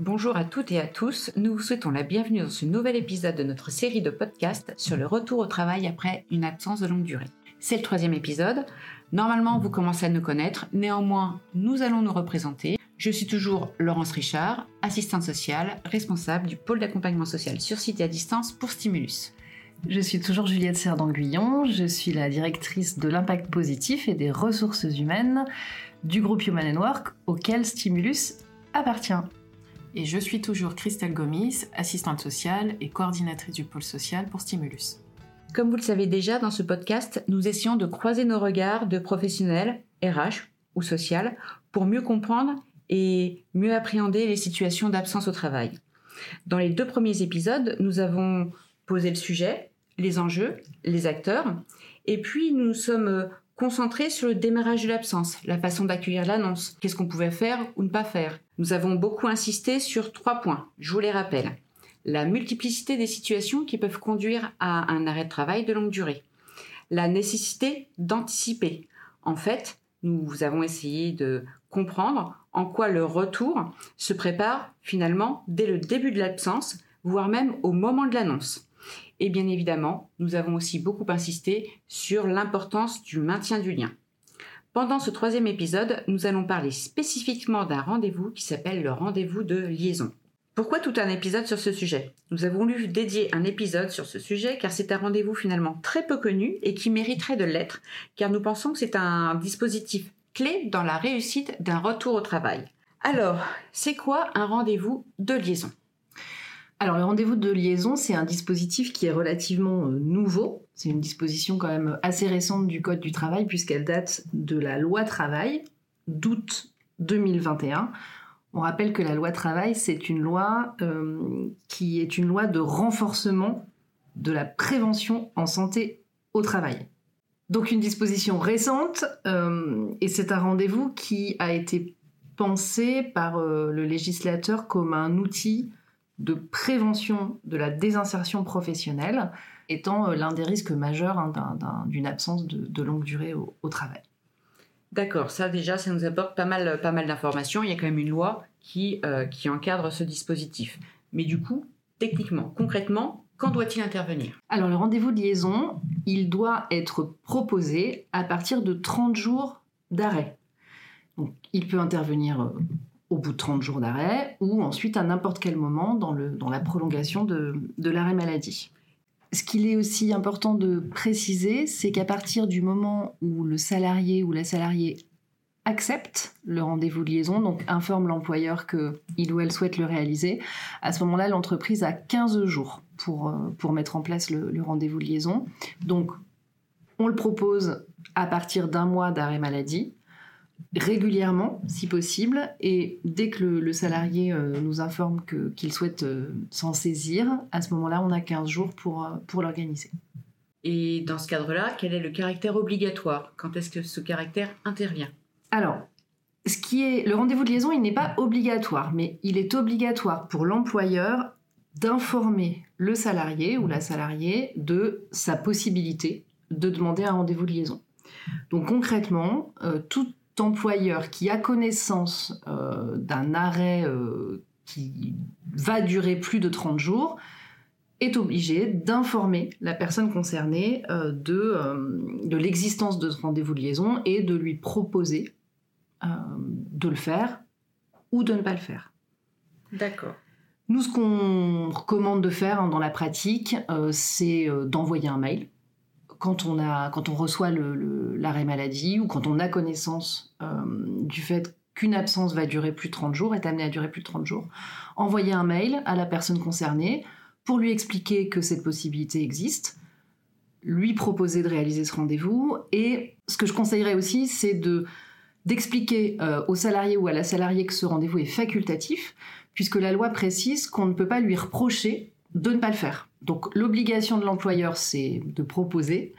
Bonjour à toutes et à tous, nous vous souhaitons la bienvenue dans ce nouvel épisode de notre série de podcasts sur le retour au travail après une absence de longue durée. C'est le troisième épisode. Normalement, vous commencez à nous connaître, néanmoins, nous allons nous représenter. Je suis toujours Laurence Richard, assistante sociale, responsable du pôle d'accompagnement social sur site et à distance pour Stimulus. Je suis toujours Juliette Serdanguillon, je suis la directrice de l'impact positif et des ressources humaines du groupe Human Work auquel Stimulus appartient. Et je suis toujours Christelle Gomis, assistante sociale et coordinatrice du pôle social pour Stimulus. Comme vous le savez déjà, dans ce podcast, nous essayons de croiser nos regards de professionnels, RH ou social, pour mieux comprendre et mieux appréhender les situations d'absence au travail. Dans les deux premiers épisodes, nous avons posé le sujet, les enjeux, les acteurs, et puis nous nous sommes concentrés sur le démarrage de l'absence, la façon d'accueillir l'annonce, qu'est-ce qu'on pouvait faire ou ne pas faire. Nous avons beaucoup insisté sur trois points, je vous les rappelle. La multiplicité des situations qui peuvent conduire à un arrêt de travail de longue durée. La nécessité d'anticiper. En fait, nous avons essayé de comprendre en quoi le retour se prépare finalement dès le début de l'absence, voire même au moment de l'annonce. Et bien évidemment, nous avons aussi beaucoup insisté sur l'importance du maintien du lien. Pendant ce troisième épisode, nous allons parler spécifiquement d'un rendez-vous qui s'appelle le rendez-vous de liaison. Pourquoi tout un épisode sur ce sujet? Nous avons voulu dédier un épisode sur ce sujet car c'est un rendez-vous finalement très peu connu et qui mériterait de l'être car nous pensons que c'est un dispositif clé dans la réussite d'un retour au travail. Alors, c'est quoi un rendez-vous de liaison? Alors le rendez-vous de liaison, c'est un dispositif qui est relativement euh, nouveau. C'est une disposition quand même assez récente du Code du travail puisqu'elle date de la loi travail d'août 2021. On rappelle que la loi travail, c'est une loi euh, qui est une loi de renforcement de la prévention en santé au travail. Donc une disposition récente, euh, et c'est un rendez-vous qui a été pensé par le législateur comme un outil de prévention de la désinsertion professionnelle étant euh, l'un des risques majeurs hein, d'une absence de, longue durée au, travail. D'accord, ça déjà, ça nous apporte pas mal, pas mal d'informations. Il y a quand même une loi qui, euh, qui encadre ce dispositif. Mais du coup, techniquement, concrètement, quand doit-il intervenir? Alors le rendez-vous de liaison, il doit être proposé à partir de 30 jours d'arrêt. Donc, il peut intervenir euh, au bout de 30 jours d'arrêt ou ensuite à n'importe quel moment dans, la prolongation de, l'arrêt maladie. Ce qu'il est aussi important de préciser, c'est qu'à partir du moment où le salarié ou la salariée accepte le rendez-vous de liaison, donc informe l'employeur qu'il ou elle souhaite le réaliser, à ce moment-là, l'entreprise a 15 jours pour, euh, pour mettre en place le, le rendez-vous de liaison. Donc, on le propose à partir d'un mois d'arrêt maladie régulièrement, si possible, et dès que le, salarié euh, nous informe qu'il souhaite euh, s'en saisir, à ce moment-là, on a 15 jours pour, euh, pour l'organiser. Et dans ce cadre-là, quel est le caractère obligatoire? Quand est-ce que ce caractère intervient? Alors, ce qui est le rendez-vous de liaison, il n'est pas obligatoire, mais il est obligatoire pour l'employeur d'informer le salarié ou la salariée de sa possibilité de demander un rendez-vous de liaison. Donc concrètement, tout employeur qui a connaissance euh, d'un arrêt euh, qui va durer plus de 30 jours est obligé d'informer la personne concernée euh, de, de l'existence de ce rendez-vous de liaison et de lui proposer de le faire ou de ne pas le faire. D'accord. Nous, ce qu'on recommande de faire hein, dans la pratique, c'est d'envoyer un mail quand on, a, quand on reçoit l'arrêt maladie ou quand on a connaissance euh, du fait qu'une absence va durer plus de 30 jours, est amenée à durer plus de 30 jours, envoyer un mail à la personne concernée pour lui expliquer que cette possibilité existe, lui proposer de réaliser ce rendez-vous. Et ce que je conseillerais aussi, c'est de d'expliquer euh, au salarié ou à la salariée que ce rendez-vous est facultatif, puisque la loi précise qu'on ne peut pas lui reprocher de ne pas le faire. Donc l'obligation de l'employeur, c'est de proposer,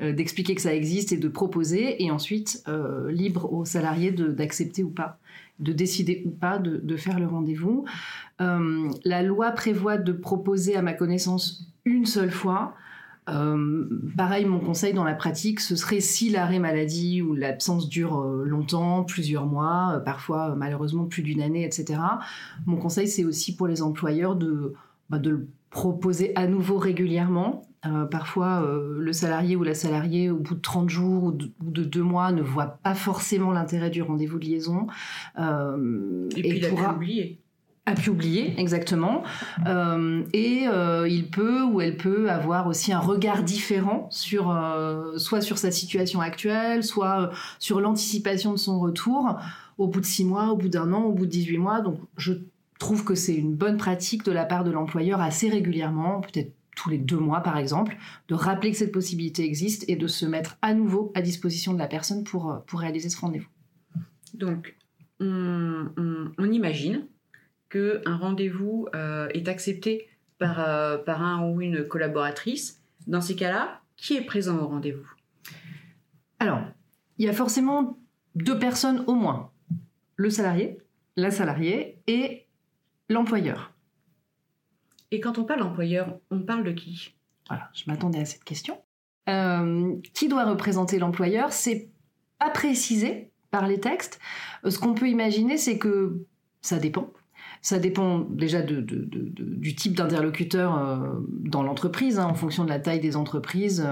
euh, d'expliquer que ça existe et de proposer, et ensuite euh, libre aux salariés d'accepter ou pas, de décider ou pas de, faire le rendez-vous. Euh, la loi prévoit de proposer, à ma connaissance, une seule fois. Pareil, mon conseil dans la pratique, ce serait si l'arrêt maladie ou l'absence dure longtemps, plusieurs mois, parfois malheureusement plus d'une année, etc. Mon conseil, c'est aussi pour les employeurs de, bah, de proposer à nouveau régulièrement. parfois, le salarié ou la salariée, au bout de 30 jours ou de, deux mois, ne voit pas forcément l'intérêt du rendez-vous de liaison. et, puis, il pourra... a oublier a pu oublier exactement euh, et euh, il peut ou elle peut avoir aussi un regard différent sur euh, soit sur sa situation actuelle soit sur l'anticipation de son retour au bout de six mois au bout d'un an au bout de 18 mois donc je trouve que c'est une bonne pratique de la part de l'employeur assez régulièrement peut-être tous les deux mois par exemple de rappeler que cette possibilité existe et de se mettre à nouveau à disposition de la personne pour, pour réaliser ce rendez-vous. Donc on, on imagine qu'un rendez-vous euh, est accepté par, euh, par un ou une collaboratrice, dans ces cas-là, qui est présent au rendez-vous? Alors, il y a forcément deux personnes au moins. Le salarié, la salariée et l'employeur. Et quand on parle d'employeur, on parle de qui? Voilà, je m'attendais à cette question. Euh, qui doit représenter l'employeur? C'est pas précisé par les textes. Ce qu'on peut imaginer, c'est que ça dépend. Ça dépend déjà du type d'interlocuteur euh, dans l'entreprise, hein, en fonction de la taille des entreprises.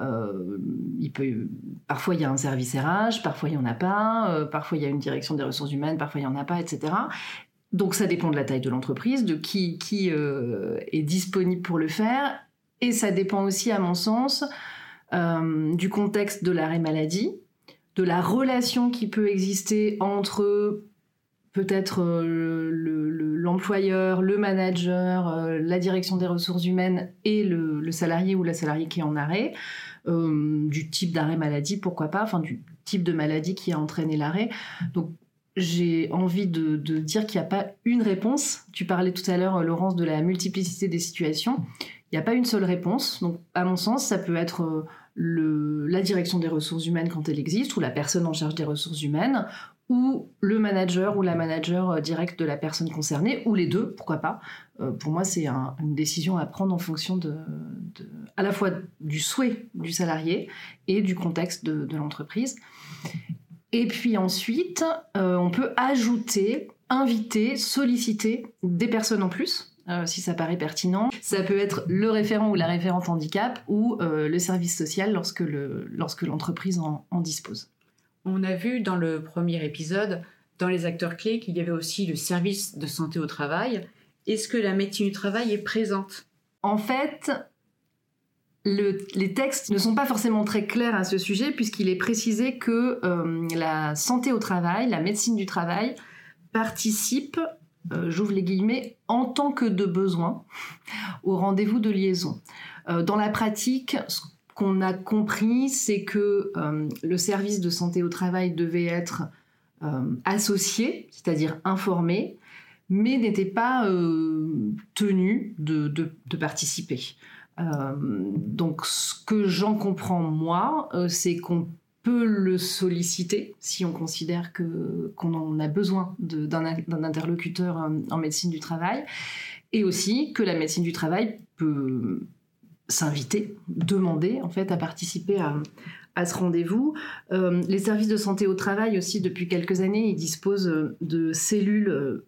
Euh, il peut, parfois il y a un service RH, parfois il n'y en a pas, euh, parfois il y a une direction des ressources humaines, parfois il n'y en a pas, etc. Donc ça dépend de la taille de l'entreprise, de qui, qui est disponible pour le faire, et ça dépend aussi, à mon sens, du contexte de l'arrêt maladie, de la relation qui peut exister entre peut-être euh, l'employeur, le, manager, euh, la direction des ressources humaines et le, salarié ou la salariée qui est en arrêt, euh, du type d'arrêt maladie, pourquoi pas, enfin du type de maladie qui a entraîné l'arrêt. Donc j'ai envie de, dire qu'il n'y a pas une réponse. Tu parlais tout à l'heure, Laurence, de la multiplicité des situations. Il n'y a pas une seule réponse. Donc, à mon sens, ça peut être le, la direction des ressources humaines quand elle existe, ou la personne en charge des ressources humaines, ou le manager ou la manager euh, directe de la personne concernée, ou les deux, pourquoi pas. Euh, pour moi, c'est une décision à prendre en fonction de, à la fois du souhait du salarié et du contexte de, l'entreprise. Et puis ensuite, euh, on peut ajouter, inviter, solliciter des personnes en plus. si ça paraît pertinent. Ça peut être le référent ou la référente handicap ou le service social lorsque l'entreprise lorsque en, en dispose. On a vu dans le premier épisode, dans les acteurs clés, qu'il y avait aussi le service de santé au travail. Est-ce que la médecine du travail est présente? En fait, les textes ne sont pas forcément très clairs à ce sujet puisqu'il est précisé que euh, la santé au travail, la médecine du travail, participe, euh, j'ouvre les guillemets, en tant que de besoin au rendez-vous de liaison. Euh, dans la pratique, qu'on a compris, c'est que le service de santé au travail devait être associé, c'est-à-dire informé, mais n'était pas tenu de, participer. Donc ce que j'en comprends moi, c'est qu'on peut le solliciter si on considère que qu'on en a besoin d'un interlocuteur en médecine du travail, et aussi que la médecine du travail peut s'inviter, demander en fait à participer à, ce rendez-vous. Euh, les services de santé au travail aussi depuis quelques années, ils disposent de cellules euh,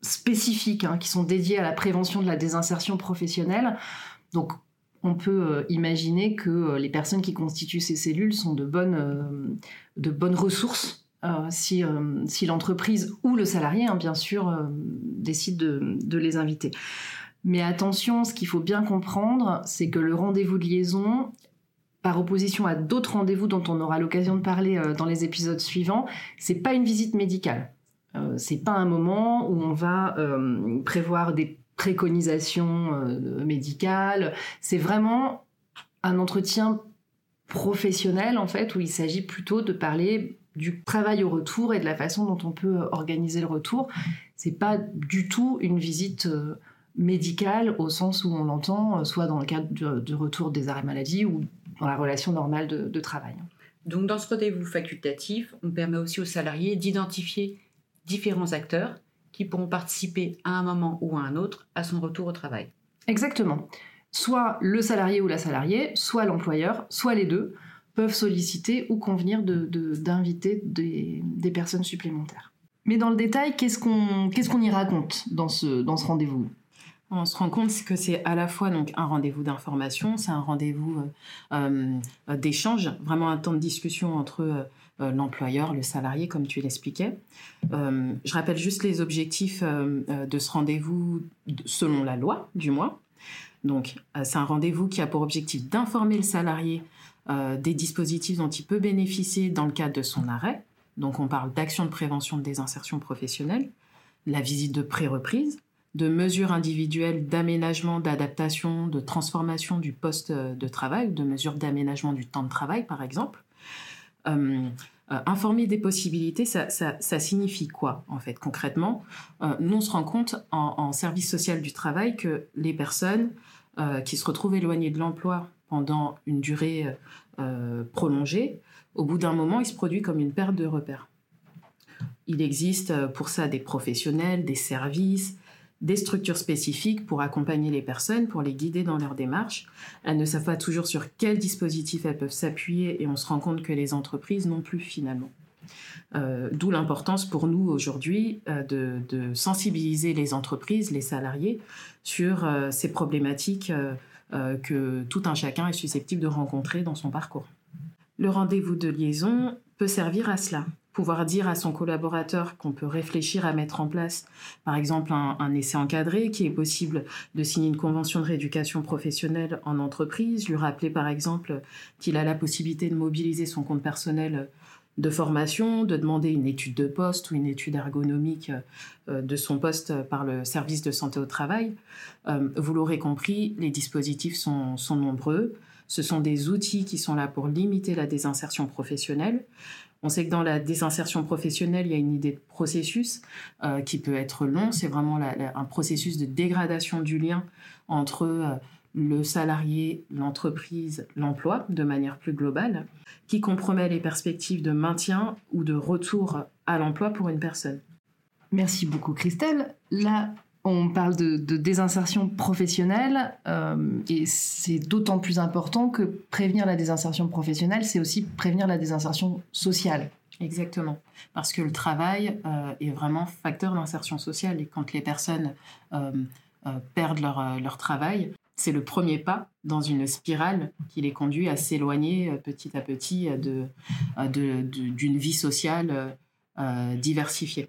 spécifiques hein, qui sont dédiées à la prévention de la désinsertion professionnelle. Donc on peut euh, imaginer que les personnes qui constituent ces cellules sont de bonnes, bonnes ressources si, l'entreprise ou le salarié, hein, bien sûr, décide de, de les inviter. Mais attention, ce qu'il faut bien comprendre, c'est que le rendez-vous de liaison, par opposition à d'autres rendez-vous dont on aura l'occasion de parler euh, dans les épisodes suivants, c'est pas une visite médicale. Euh, c'est pas un moment où on va euh, prévoir des préconisations médicales. C'est vraiment un entretien professionnel en fait où il s'agit plutôt de parler du travail au retour et de la façon dont on peut organiser le retour. C'est pas du tout une visite médical au sens où on l'entend, euh, soit dans le cadre du, retour des arrêts maladie ou dans la relation normale de, travail. Donc dans ce rendez-vous facultatif, on permet aussi aux salariés d'identifier différents acteurs qui pourront participer à un moment ou à un autre à son retour au travail. Exactement. soit le salarié ou la salariée, soit l'employeur, soit les deux peuvent solliciter ou convenir d'inviter de, des, personnes supplémentaires. Mais dans le détail, qu'est-ce qu'on qu'est-ce qu'on y raconte dans ce, dans ce rendez-vous? On se rend compte que c'est à la fois donc un rendez-vous d'information, c'est un rendez-vous euh, euh, d'échange, vraiment un temps de discussion entre euh, l'employeur, le salarié, comme tu l'expliquais. je rappelle juste les objectifs de ce rendez-vous selon la loi, du moins. Donc, c'est un rendez-vous qui a pour objectif d'informer le salarié des dispositifs dont il peut bénéficier dans le cadre de son arrêt. Donc, on parle d'action de prévention de désinsertion professionnelle, la visite de pré-reprise, de mesures individuelles d'aménagement, d'adaptation, de transformation du poste de travail, de mesures d'aménagement du temps de travail, par exemple. Euh, euh, informer des possibilités, ça, signifie quoi, en fait, concrètement? Euh, Nous, on se rend compte en, service social du travail que les personnes qui se retrouvent éloignées de l'emploi pendant une durée prolongée, au bout d'un moment, il se produit comme une perte de repères. Il existe pour ça des professionnels, des services, des structures spécifiques pour accompagner les personnes, pour les guider dans leur démarche. Elles ne savent pas toujours sur quel dispositif elles peuvent s'appuyer et on se rend compte que les entreprises non plus finalement. Euh, d'où l'importance pour nous aujourd'hui euh, de, sensibiliser les entreprises, les salariés sur euh, ces problématiques que tout un chacun est susceptible de rencontrer dans son parcours. Le rendez-vous de liaison peut servir à cela pouvoir dire à son collaborateur qu'on peut réfléchir à mettre en place, par exemple, un, essai encadré, qui est possible de signer une convention de rééducation professionnelle en entreprise, lui rappeler, par exemple, qu'il a la possibilité de mobiliser son compte personnel de formation, de demander une étude de poste ou une étude ergonomique euh, de son poste par le service de santé au travail. Euh, vous l'aurez compris, les dispositifs sont, sont nombreux. Ce sont des outils qui sont là pour limiter la désinsertion professionnelle. On sait que dans la désinsertion professionnelle, il y a une idée de processus euh, qui peut être long. C'est vraiment un processus de dégradation du lien entre euh, le salarié, l'entreprise, l'emploi, de manière plus globale, qui compromet les perspectives de maintien ou de retour à l'emploi pour une personne. Merci beaucoup Christelle. On parle de, désinsertion professionnelle euh, et c'est d'autant plus important que prévenir la désinsertion professionnelle, c'est aussi prévenir la désinsertion sociale. Exactement, parce que le travail euh, est vraiment facteur d'insertion sociale et quand les personnes euh, perdent leur, travail, c'est le premier pas dans une spirale qui les conduit à s'éloigner petit à petit d'une vie sociale diversifiée.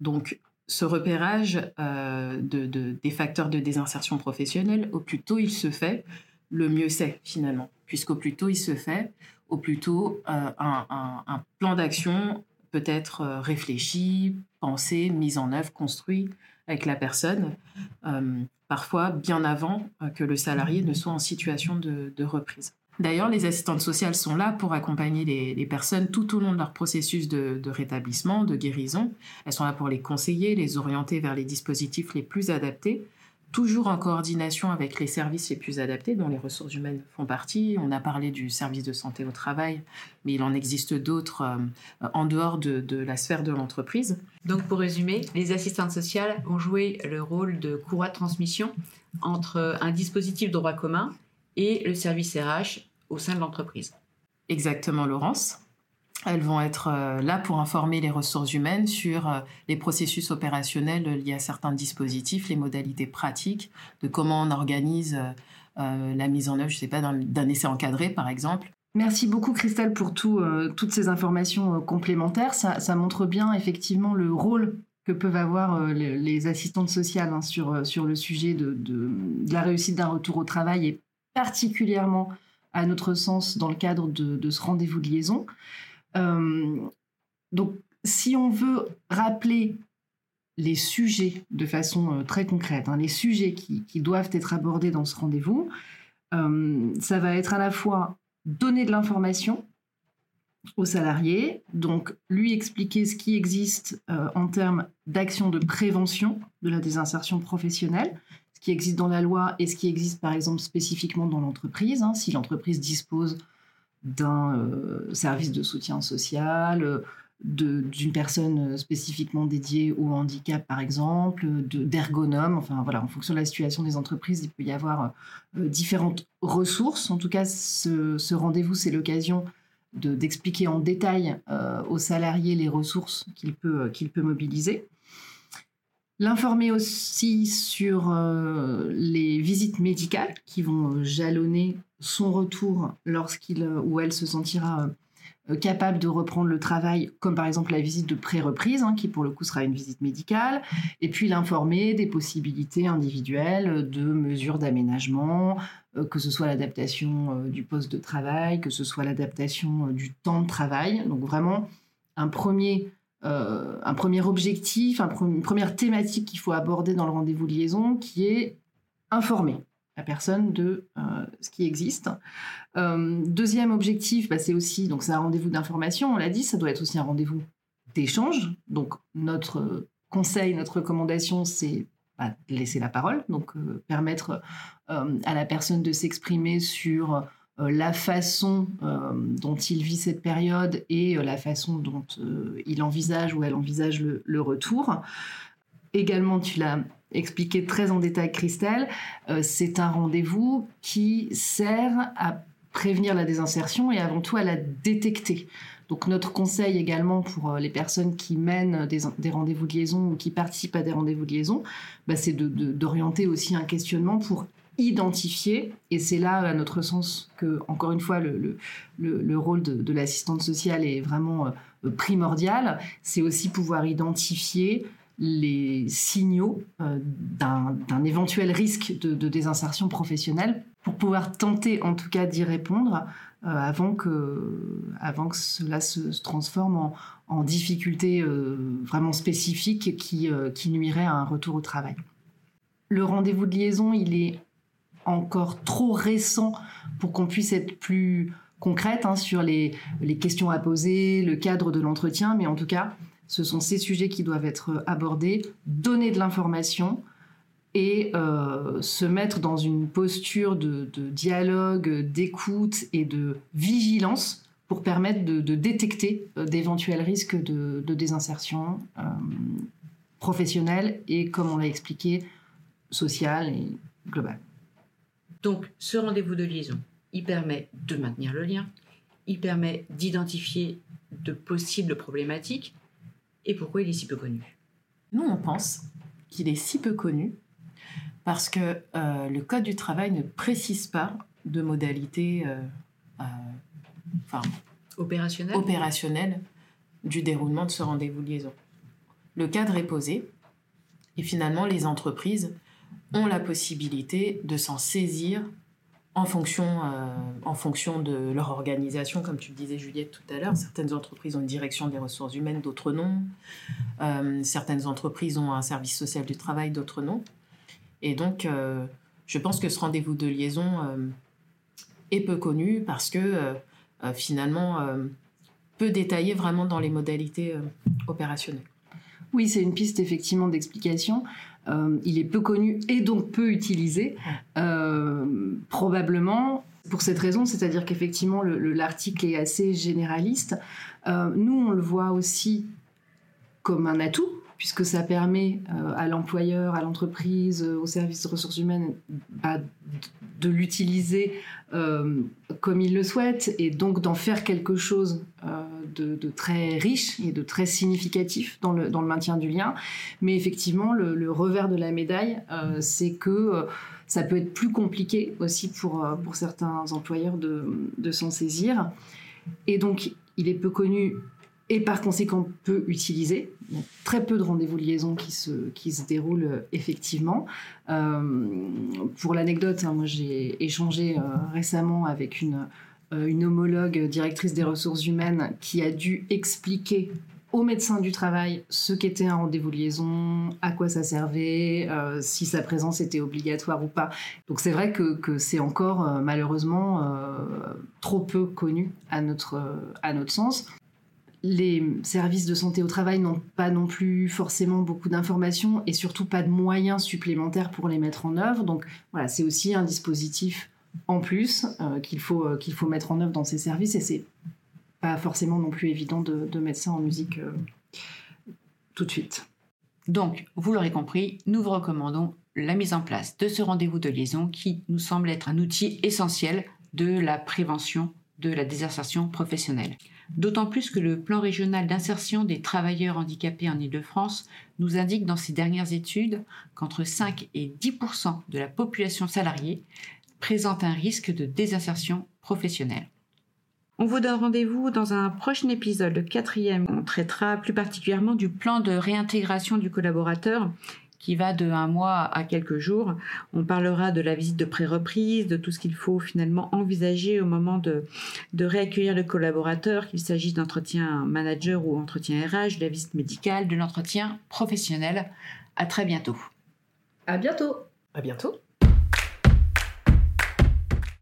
Donc, ce repérage euh, de, des facteurs de désinsertion professionnelle, au plus tôt il se fait, le mieux c'est finalement. Puisqu'au plus tôt il se fait, au plus tôt euh, un, plan d'action peut être euh, réfléchi, pensé, mis en œuvre, construit avec la personne, parfois bien avant que le salarié ne soit en situation de reprise. D'ailleurs, les assistantes sociales sont là pour accompagner les, personnes tout au long de leur processus de, rétablissement, de guérison. Elles sont là pour les conseiller, les orienter vers les dispositifs les plus adaptés, toujours en coordination avec les services les plus adaptés, dont les ressources humaines font partie. On a parlé du service de santé au travail, mais il en existe d'autres euh, en dehors de, de la sphère de l'entreprise. Donc, pour résumer, les assistantes sociales ont joué le rôle de courroie de transmission entre un dispositif de droit commun et le service RH au sein de l'entreprise. Exactement, Laurence. Elles vont être euh, là pour informer les ressources humaines sur euh, les processus opérationnels liés à certains dispositifs, les modalités pratiques, de comment on organise euh, la mise en œuvre, je sais pas, d'un essai encadré, par exemple. Merci beaucoup Christelle pour toutes ces informations complémentaires. Ça, montre bien effectivement le rôle que peuvent avoir les, assistantes sociales hein, sur, sur le sujet de, de la réussite d'un retour au travail et particulièrement à notre sens dans le cadre de, ce rendez-vous de liaison. Euh, donc, si on veut rappeler les sujets de façon euh, très concrète, hein, les sujets qui, doivent être abordés dans ce rendez-vous, euh, ça va être à la fois donner de l'information aux salariés, donc lui expliquer ce qui existe en termes d'action de prévention de la désinsertion professionnelle, existe dans la loi et ce qui existe par exemple spécifiquement dans l'entreprise. Hein. si l'entreprise dispose d'un euh, service de soutien social, d'une personne spécifiquement dédiée au handicap, par exemple, d'ergonome. Enfin, voilà, en fonction de la situation des entreprises, il peut y avoir différentes ressources. En tout cas, ce, rendez-vous, c'est l'occasion d'expliquer en détail aux salariés les ressources qu'il peut, qu'il peut mobiliser. L'informer aussi sur euh, les visites médicales qui vont euh, jalonner son retour lorsqu'il euh, ou elle se sentira capable de reprendre le travail, comme par exemple la visite de pré-reprise, hein, qui pour le coup sera une visite médicale, et puis l'informer des possibilités individuelles de mesures d'aménagement, que ce soit l'adaptation du poste de travail, que ce soit l'adaptation du temps de travail. Donc vraiment un premier euh, un premier objectif, une première thématique qu'il faut aborder dans le rendez-vous liaison, qui est informer la personne de euh, ce qui existe. Euh, deuxième objectif, bah, c'est aussi, donc c'est un rendez-vous d'information, on l'a dit, ça doit être aussi un rendez-vous d'échange. Donc notre conseil, notre recommandation, c'est laisser la parole, donc permettre à la personne de s'exprimer sur la façon euh, dont il vit cette période et euh, la façon dont il envisage ou elle envisage le, retour. Également, tu l'as expliqué très en détail, Christelle, c'est un rendez-vous qui sert à prévenir la désinsertion et avant tout à la détecter. Donc notre conseil également pour les personnes qui mènent des, rendez-vous de liaison ou qui participent à des rendez-vous de liaison, bah, c'est d'orienter aussi un questionnement pour identifier, et c'est là, à notre sens, que, encore une fois, le, le, rôle de, l'assistante sociale est vraiment euh, primordial, c'est aussi pouvoir identifier les signaux euh, d'un éventuel risque de, désinsertion professionnelle pour pouvoir tenter en tout cas d'y répondre euh, avant, que, avant que cela se, transforme en, en difficulté vraiment spécifique qui, qui nuirait à un retour au travail. Le rendez-vous de liaison, il est encore trop récent pour qu'on puisse être plus concrète hein, sur les, questions à poser, le cadre de l'entretien, mais en tout cas, ce sont ces sujets qui doivent être abordés, donner de l'information et euh, se mettre dans une posture de, dialogue, d'écoute et de vigilance pour permettre de, détecter euh, d'éventuels risques de, désinsertion euh, professionnelle et, comme on l'a expliqué, sociale et globale. Donc, ce rendez-vous de liaison, il permet de maintenir le lien, il permet d'identifier de possibles problématiques et pourquoi il est si peu connu? Nous, on pense qu'il est si peu connu parce que euh, le Code du travail ne précise pas de modalités euh, euh, opérationnelles opérationnelle du déroulement de ce rendez-vous de liaison. Le cadre est posé et finalement les entreprises ont la possibilité de s'en saisir en fonction, euh, en fonction de leur organisation, comme tu le disais Juliette tout à l'heure. Certaines entreprises ont une direction des ressources humaines, d'autres non. Euh, certaines entreprises ont un service social du travail, d'autres non. Et donc, euh, je pense que ce rendez-vous de liaison est peu connu parce que finalement, peut détailler vraiment dans les modalités opérationnelles. Oui, c'est une piste effectivement d'explication. Euh, il est peu connu et donc peu utilisé, euh, probablement pour cette raison, c'est-à-dire qu'effectivement l'article est assez généraliste. Euh, nous, on le voit aussi comme un atout puisque ça permet euh, à l'employeur, à l'entreprise, euh, au service de ressources humaines bah, de l'utiliser euh, comme il le souhaite et donc d'en faire quelque chose de, très riche et de très significatif dans le, maintien du lien. Mais effectivement, le, revers de la médaille, c'est que ça peut être plus compliqué aussi pour, certains employeurs de s'en saisir. Et donc, il est peu connu et par conséquent peu utilisé. Très peu de rendez-vous liaison qui se, qui se déroulent euh, effectivement. Euh, pour l'anecdote, hein, moi j'ai échangé euh, récemment avec une, une homologue directrice des ressources humaines qui a dû expliquer aux médecins du travail ce qu'était un rendez-vous liaison, à quoi ça servait, si sa présence était obligatoire ou pas. Donc c'est vrai que, que c'est encore malheureusement trop peu connu à notre, à notre sens les services de santé au travail n'ont pas non plus forcément beaucoup d'informations et surtout pas de moyens supplémentaires pour les mettre en œuvre. Donc voilà, c'est aussi un dispositif en plus euh, qu'il faut, euh, qu'il faut mettre en œuvre dans ces services et c'est pas forcément non plus évident de, mettre ça en musique tout de suite. Donc, vous l'aurez compris, nous vous recommandons la mise en place de ce rendez-vous de liaison qui nous semble être un outil essentiel de la prévention de la désinsertion professionnelle. D'autant plus que le plan régional d'insertion des travailleurs handicapés en Ile-de-France nous indique dans ses dernières études qu'entre 5 et 10% de la population salariée présente un risque de désinsertion professionnelle. On vous donne rendez-vous dans un prochain épisode, le quatrième. On traitera plus particulièrement du plan de réintégration du collaborateur qui va de un mois à quelques jours. On parlera de la visite de pré-reprise, de tout ce qu'il faut finalement envisager au moment de, de réaccueillir le collaborateur, qu'il s'agisse d'entretien manager ou entretien RH, de la visite médicale, de l'entretien professionnel. À très bientôt. À bientôt. À bientôt.